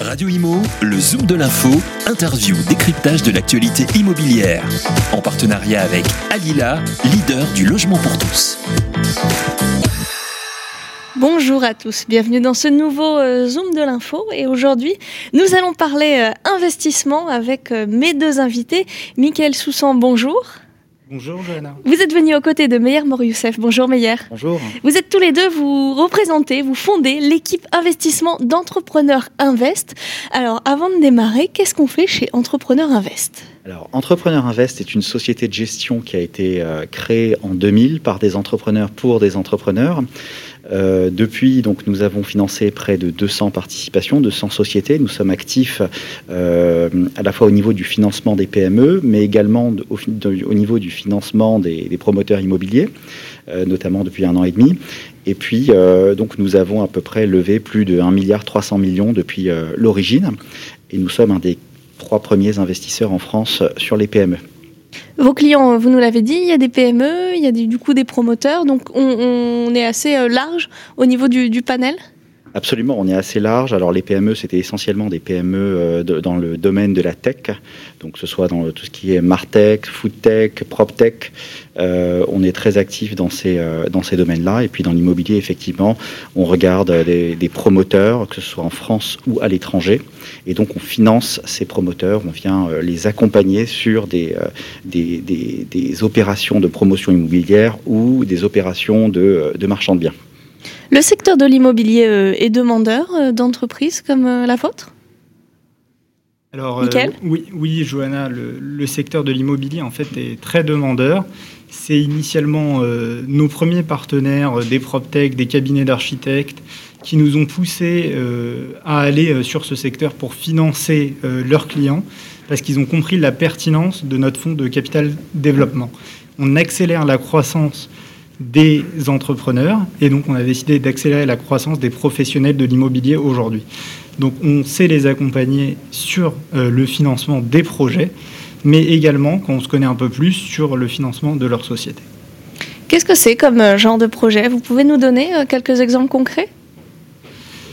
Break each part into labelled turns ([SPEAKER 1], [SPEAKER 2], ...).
[SPEAKER 1] Radio Imo, le Zoom de l'info, interview, décryptage de l'actualité immobilière. En partenariat avec Alila, leader du logement pour tous.
[SPEAKER 2] Bonjour à tous, bienvenue dans ce nouveau euh, Zoom de l'info et aujourd'hui nous allons parler euh, investissement avec euh, mes deux invités. Mickaël Soussan, bonjour.
[SPEAKER 3] Bonjour Johanna.
[SPEAKER 2] Vous êtes venu aux côtés de Meyer Moryoussef. Bonjour Meyer.
[SPEAKER 3] Bonjour.
[SPEAKER 2] Vous êtes tous les deux, vous représentez, vous fondez l'équipe investissement d'Entrepreneur Invest. Alors avant de démarrer, qu'est-ce qu'on fait chez Entrepreneur Invest?
[SPEAKER 3] Alors, Entrepreneur Invest est une société de gestion qui a été euh, créée en 2000 par des entrepreneurs pour des entrepreneurs. Euh, depuis, donc, nous avons financé près de 200 participations, 200 sociétés. Nous sommes actifs euh, à la fois au niveau du financement des PME, mais également au, au, niveau du financement des, promoteurs immobiliers, notamment depuis un an et demi. Et puis, donc, nous avons à peu près levé plus de 1 milliard 300 millions depuis l'origine. Et nous sommes un des trois premiers investisseurs en France sur les PME.
[SPEAKER 2] Vos clients, vous nous l'avez dit, il y a des PME, il y a du coup des promoteurs, donc on, est assez euh, large au niveau du panel?
[SPEAKER 3] Absolument, on est assez large. Alors les PME, c'était essentiellement des PME euh, dans le domaine de la tech, donc ce soit dans tout ce qui est Martech, Foodtech, PropTech. Euh, on est très actif dans ces, euh, dans ces domaines-là. Et puis dans l'immobilier, effectivement, on regarde des, des, promoteurs, que ce soit en France ou à l'étranger. Et donc on finance ces promoteurs, on vient euh, les accompagner sur des, euh, des, des, des, opérations de promotion immobilière ou des opérations de, de marchand de biens.
[SPEAKER 2] Le secteur de l'immobilier euh, est demandeur euh, d'entreprises comme euh, la vôtre?
[SPEAKER 4] Alors, euh, oui, oui, Johanna, le, le secteur de l'immobilier en fait est très demandeur. C'est initialement euh, nos premiers partenaires, des PropTech, des cabinets d'architectes, qui nous ont poussé euh, à aller sur ce secteur pour financer leurs clients, parce qu'ils ont compris la pertinence de notre fonds de capital développement. On accélère la croissance des entrepreneurs et donc on a décidé d'accélérer la croissance des professionnels de l'immobilier aujourd'hui. Donc on sait les accompagner sur euh, le financement des projets, mais également, quand on se connaît un peu plus, sur le financement de leur société.
[SPEAKER 2] Qu'est-ce que c'est comme euh, genre de projet? Vous pouvez nous donner euh, quelques exemples concrets?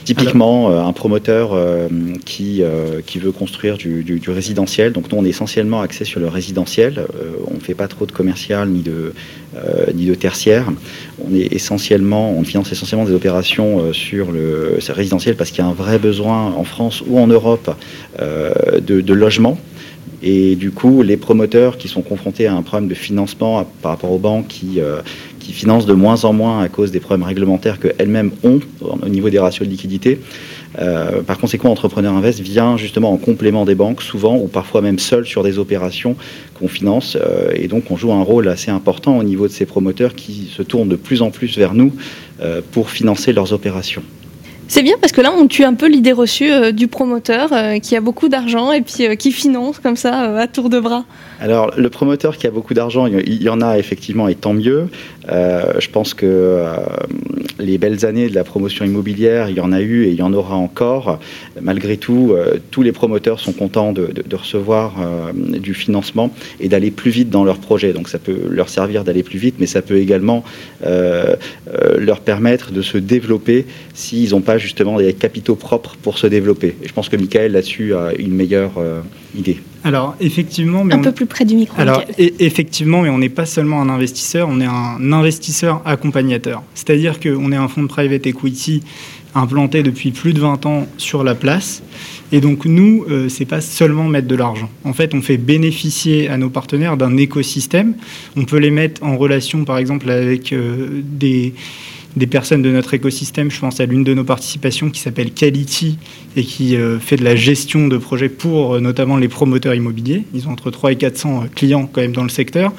[SPEAKER 3] Typiquement, euh, un promoteur euh, qui, euh, qui veut construire du, du, du, résidentiel. Donc, nous, on est essentiellement axé sur le résidentiel. on ne fait pas trop de commercial ni de, ni de tertiaire. On est essentiellement, on finance essentiellement des opérations sur le résidentiel parce qu'il y a un vrai besoin en France ou en Europe de, de logement. Et du coup, les promoteurs qui sont confrontés à un problème de financement par rapport aux banques qui, euh, qui financent de moins en moins à cause des problèmes réglementaires qu'elles-mêmes ont au niveau des ratios de liquidité, euh, par conséquent, Entrepreneur Invest vient justement en complément des banques, souvent ou parfois même seul sur des opérations qu'on finance. Euh, et donc, on joue un rôle assez important au niveau de ces promoteurs qui se tournent de plus en plus vers nous euh, pour financer leurs opérations.
[SPEAKER 2] C'est bien parce que là, on tue un peu l'idée reçue du promoteur qui a beaucoup d'argent et puis qui finance comme ça à tour de bras.
[SPEAKER 3] Alors, le promoteur qui a beaucoup d'argent, il y en a effectivement et tant mieux. je pense que les belles années de la promotion immobilière, il y en a eu et il y en aura encore. Malgré tout, tous les promoteurs sont contents de, recevoir du financement et d'aller plus vite dans leurs projets. Donc, ça peut leur servir d'aller plus vite, mais ça peut également leur permettre de se développer s'ils n'ont pas justement des capitaux propres pour se développer. Et je pense que Michael là-dessus a une meilleure euh, idée.
[SPEAKER 4] Alors effectivement, mais
[SPEAKER 2] un
[SPEAKER 4] on...
[SPEAKER 2] peu plus près du micro.
[SPEAKER 4] Alors et, effectivement, mais on n'est pas seulement un investisseur, on est un investisseur accompagnateur. C'est-à-dire qu'on est un fonds de private equity implanté depuis plus de 20 ans sur la place. Et donc nous, euh, c'est pas seulement mettre de l'argent. En fait, on fait bénéficier à nos partenaires d'un écosystème. On peut les mettre en relation, par exemple, avec euh, des des personnes de notre écosystème. Je pense à l'une de nos participations qui s'appelle Quality et qui euh, fait de la gestion de projets pour euh, notamment les promoteurs immobiliers. Ils ont entre 3 et 400 clients quand même dans le secteur.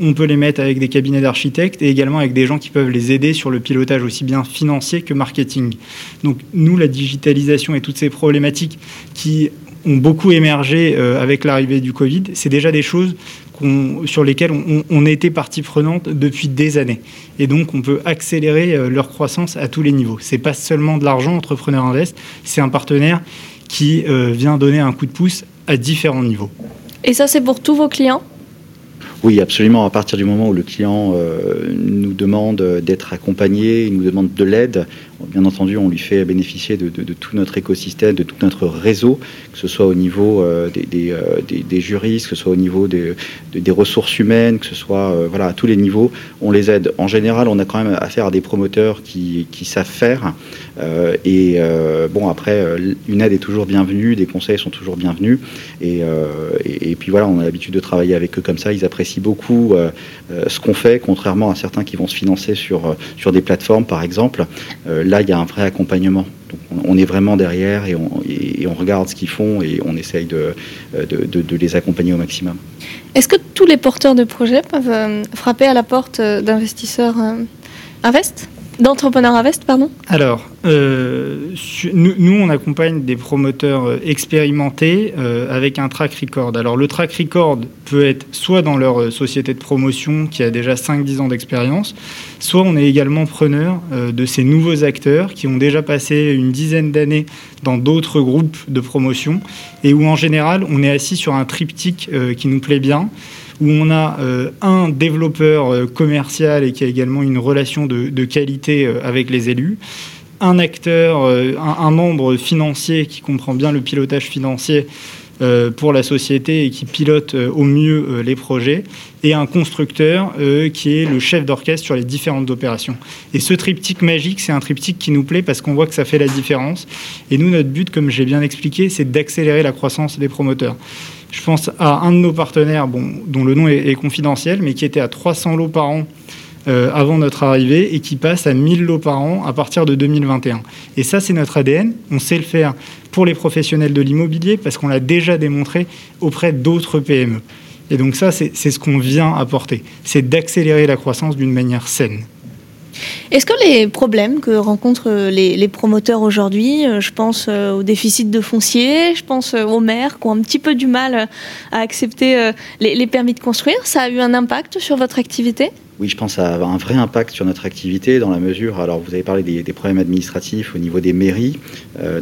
[SPEAKER 4] On peut les mettre avec des cabinets d'architectes et également avec des gens qui peuvent les aider sur le pilotage aussi bien financier que marketing. Donc nous, la digitalisation et toutes ces problématiques qui ont beaucoup émergé euh, avec l'arrivée du Covid, c'est déjà des choses sur lesquelles on, on, était partie prenante depuis des années. Et donc, on peut accélérer euh, leur croissance à tous les niveaux. C'est pas seulement de l'argent, Entrepreneur Invest, c'est un partenaire qui euh, vient donner un coup de pouce à différents niveaux.
[SPEAKER 2] Et ça, c'est pour tous vos clients?
[SPEAKER 3] Oui, absolument. À partir du moment où le client euh, nous demande d'être accompagné, il nous demande de l'aide, Bien entendu, on lui fait bénéficier de, tout notre écosystème, de tout notre réseau, que ce soit au niveau des, des, juristes, que ce soit au niveau des, ressources humaines, que ce soit voilà, à tous les niveaux, on les aide. En général, on a quand même affaire à des promoteurs qui savent faire. Et bon, après, une aide est toujours bienvenue, des conseils sont toujours bienvenus. Et, puis voilà, on a l'habitude de travailler avec eux comme ça. Ils apprécient beaucoup ce qu'on fait, contrairement à certains qui vont se financer sur, sur des plateformes, par exemple. là, il y a un vrai accompagnement. on est vraiment derrière et on, regarde ce qu'ils font et on essaye de, de, les accompagner au maximum.
[SPEAKER 2] Est-ce que tous les porteurs de projets peuvent euh, frapper à la porte euh, d'investisseurs euh, Invest? D'entrepreneurs Invest, pardon
[SPEAKER 4] Alors, euh, nous, on accompagne des promoteurs euh, expérimentés euh, avec un track record. Alors, le track record peut être soit dans leur société de promotion qui a déjà 5-10 ans d'expérience, soit on est également preneur de ces nouveaux acteurs qui ont déjà passé une dizaine d'années dans d'autres groupes de promotion et où, en général, on est assis sur un triptyque qui nous plaît bien où on a euh, un développeur euh, commercial et qui a également une relation de, qualité euh, avec les élus, un acteur, un, membre financier qui comprend bien le pilotage financier pour la société et qui pilote au mieux les projets, et un constructeur qui est le chef d'orchestre sur les différentes opérations. Et ce triptyque magique, c'est un triptyque qui nous plaît parce qu'on voit que ça fait la différence. Et nous, notre but, comme j'ai bien expliqué, c'est d'accélérer la croissance des promoteurs. Je pense à un de nos partenaires, dont le nom est, confidentiel, mais qui était à 300 lots par an euh, avant notre arrivée et qui passe à 1000 lots par an à partir de 2021. Et ça, c'est notre ADN. On sait le faire pour les professionnels de l'immobilier parce qu'on l'a déjà démontré auprès d'autres PME. Et donc ça, c'est ce qu'on vient apporter. C'est d'accélérer la croissance d'une manière saine.
[SPEAKER 2] Est-ce que les problèmes que rencontrent les, promoteurs aujourd'hui, euh, je pense euh, au déficit de foncier, je pense euh, aux maires qui ont un petit peu du mal à accepter les, permis de construire, ça a eu un impact sur votre activité?
[SPEAKER 3] Oui, je pense que ça a un vrai impact sur notre activité dans la mesure, alors vous avez parlé des, problèmes administratifs au niveau des mairies,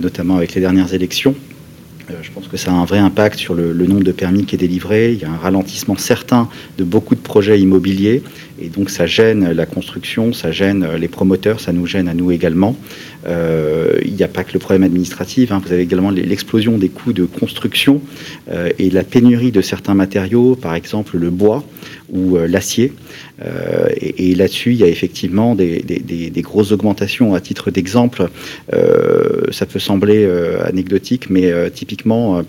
[SPEAKER 3] notamment avec les dernières élections. Euh, je pense que ça a un vrai impact sur le, nombre de permis qui est délivré. Il y a un ralentissement certain de beaucoup de projets immobiliers et donc ça gêne la construction, ça gêne les promoteurs, ça nous gêne à nous également. Euh, il n'y a pas que le problème administratif, hein. vous avez également l'explosion des coûts de construction euh, et la pénurie de certains matériaux, par exemple le bois ou l'acier. et, là-dessus, il y a effectivement des, grosses augmentations. À titre d'exemple, ça peut sembler anecdotique, mais typiquement, euh,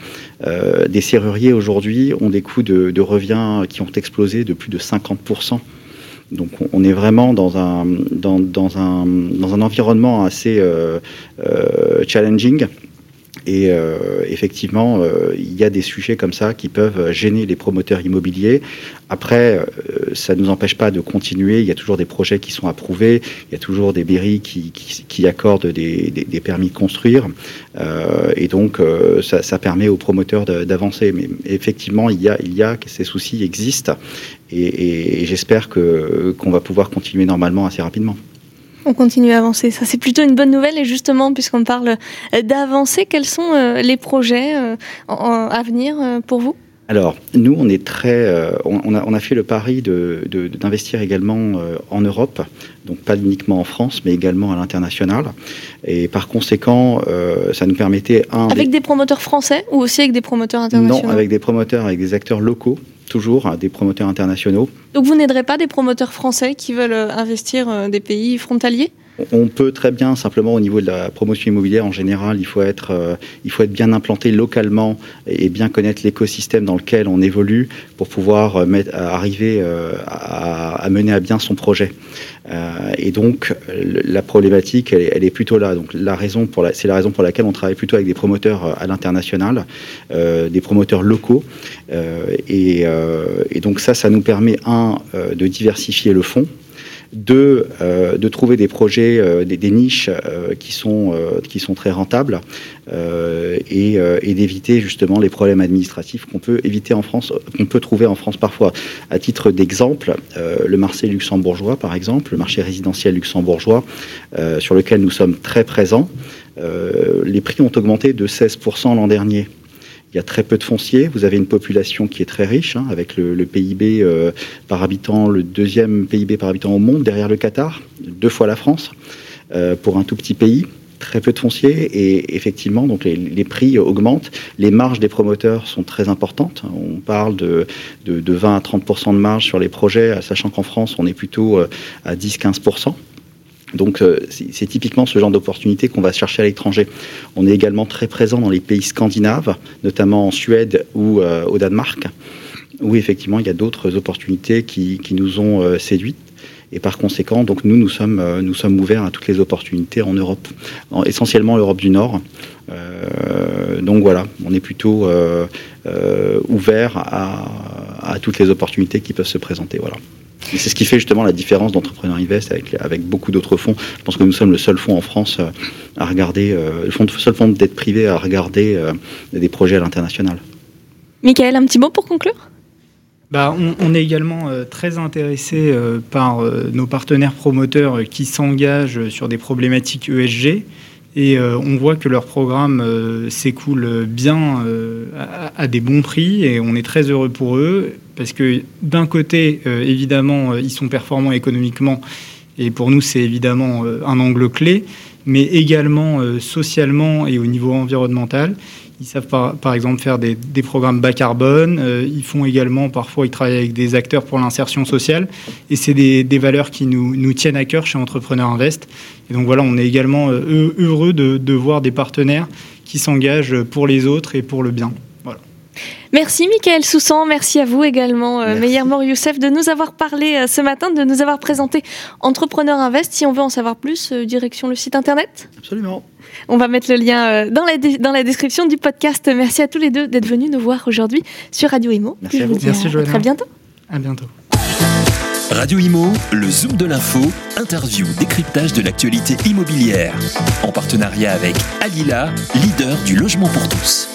[SPEAKER 3] euh, des serruriers aujourd'hui ont des coûts de, revient qui ont explosé de plus de 50%. Donc on est vraiment dans un, dans, un, dans un environnement assez euh, challenging. Et effectivement, il y a des sujets comme ça qui peuvent gêner les promoteurs immobiliers. Après, euh, ça ne nous empêche pas de continuer. Il y a toujours des projets qui sont approuvés. Il y a toujours des mairies qui, accordent des, permis de construire. Euh, et donc, euh, ça, permet aux promoteurs d'avancer. Mais effectivement, il y a, il y a que ces soucis existent. Et, et, j'espère qu'on va pouvoir continuer normalement assez rapidement.
[SPEAKER 2] On continue à avancer. Ça, c'est plutôt une bonne nouvelle. Et justement, puisqu'on parle d'avancer, quels sont les projets à venir pour vous?
[SPEAKER 3] Alors, nous, on est très, euh, on, a, fait le pari d'investir également euh, en Europe, donc pas uniquement en France, mais également à l'international. Et par conséquent, euh, ça nous permettait un.
[SPEAKER 2] Avec des... promoteurs français ou aussi avec des promoteurs internationaux?
[SPEAKER 3] Non, avec des promoteurs, avec des acteurs locaux, toujours hein, des promoteurs internationaux.
[SPEAKER 2] Donc vous n'aiderez pas des promoteurs français qui veulent investir des pays frontaliers?
[SPEAKER 3] On peut très bien, simplement au niveau de la promotion immobilière en général, il faut être, euh, il faut être bien implanté localement et bien connaître l'écosystème dans lequel on évolue pour pouvoir euh, arriver euh, à, mener à bien son projet. et donc la problématique, elle, est plutôt là. Donc la raison c'est la raison pour laquelle on travaille plutôt avec des promoteurs à l'international, des promoteurs locaux. Et, et, donc ça, ça nous permet un de diversifier le fonds de, euh, de trouver des projets, euh, des, niches euh, qui, sont, qui sont très rentables et, et d'éviter justement les problèmes administratifs qu'on peut éviter en France, qu'on peut trouver en France parfois. À titre d'exemple, le marché luxembourgeois, par exemple, le marché résidentiel luxembourgeois, sur lequel nous sommes très présents, les prix ont augmenté de 16% l'an dernier. Il y a très peu de fonciers. Vous avez une population qui est très riche, hein, avec le, PIB euh, par habitant, le deuxième PIB par habitant au monde, derrière le Qatar, deux fois la France. pour un tout petit pays très peu de foncier et effectivement donc les, prix augmentent, les marges des promoteurs sont très importantes. On parle de, de, 20 à 30% de marge sur les projets, sachant qu'en France on est plutôt à 10-15 donc euh, c'est typiquement ce genre d'opportunité qu'on va chercher à l'étranger. On est également très présent dans les pays scandinaves, notamment en Suède ou euh, au Danemark, où effectivement il y a d'autres opportunités qui, nous ont euh, séduites. Et par conséquent, donc nous, nous sommes, nous sommes ouverts à toutes les opportunités en Europe, essentiellement l'Europe du Nord. donc voilà, on est plutôt ouvert à, à, toutes les opportunités qui peuvent se présenter. Voilà c'est ce qui fait justement la différence d'Entrepreneur Invest avec, avec beaucoup d'autres fonds. Je pense que nous sommes le seul fonds en France euh, à regarder, euh, le seul fonds d'être privé à regarder euh, des projets à l'international.
[SPEAKER 2] Michael, un petit mot pour conclure?
[SPEAKER 4] Bah, on, est également très intéressé par nos partenaires promoteurs qui s'engagent sur des problématiques ESG. Et on voit que leur programme s'écoule bien à, des bons prix et on est très heureux pour eux parce que d'un côté, euh, évidemment, euh, ils sont performants économiquement, et pour nous, c'est évidemment euh, un angle clé, mais également socialement et au niveau environnemental. Ils savent par, exemple faire des, programmes bas carbone. ils font également, parfois, ils travaillent avec des acteurs pour l'insertion sociale. Et c'est des, valeurs qui nous, nous, tiennent à cœur chez Entrepreneur Invest. Et donc voilà, on est également heureux de, de voir des partenaires qui s'engagent pour les autres et pour le bien.
[SPEAKER 2] Merci Mickaël Soussan, merci à vous également, euh, Meyer Mor Youssef, de nous avoir parlé euh, ce matin, de nous avoir présenté Entrepreneur Invest. Si on veut en savoir plus, euh, direction le site internet
[SPEAKER 3] Absolument.
[SPEAKER 2] On va mettre le lien dans la, dans la description du podcast. Merci à tous les deux d'être venus nous voir aujourd'hui sur Radio Imo.
[SPEAKER 3] Merci à vous.
[SPEAKER 2] merci, à très bientôt.
[SPEAKER 4] À bientôt.
[SPEAKER 1] Radio Imo, le Zoom de l'info, interview, décryptage de l'actualité immobilière. En partenariat avec Alila, leader du logement pour tous.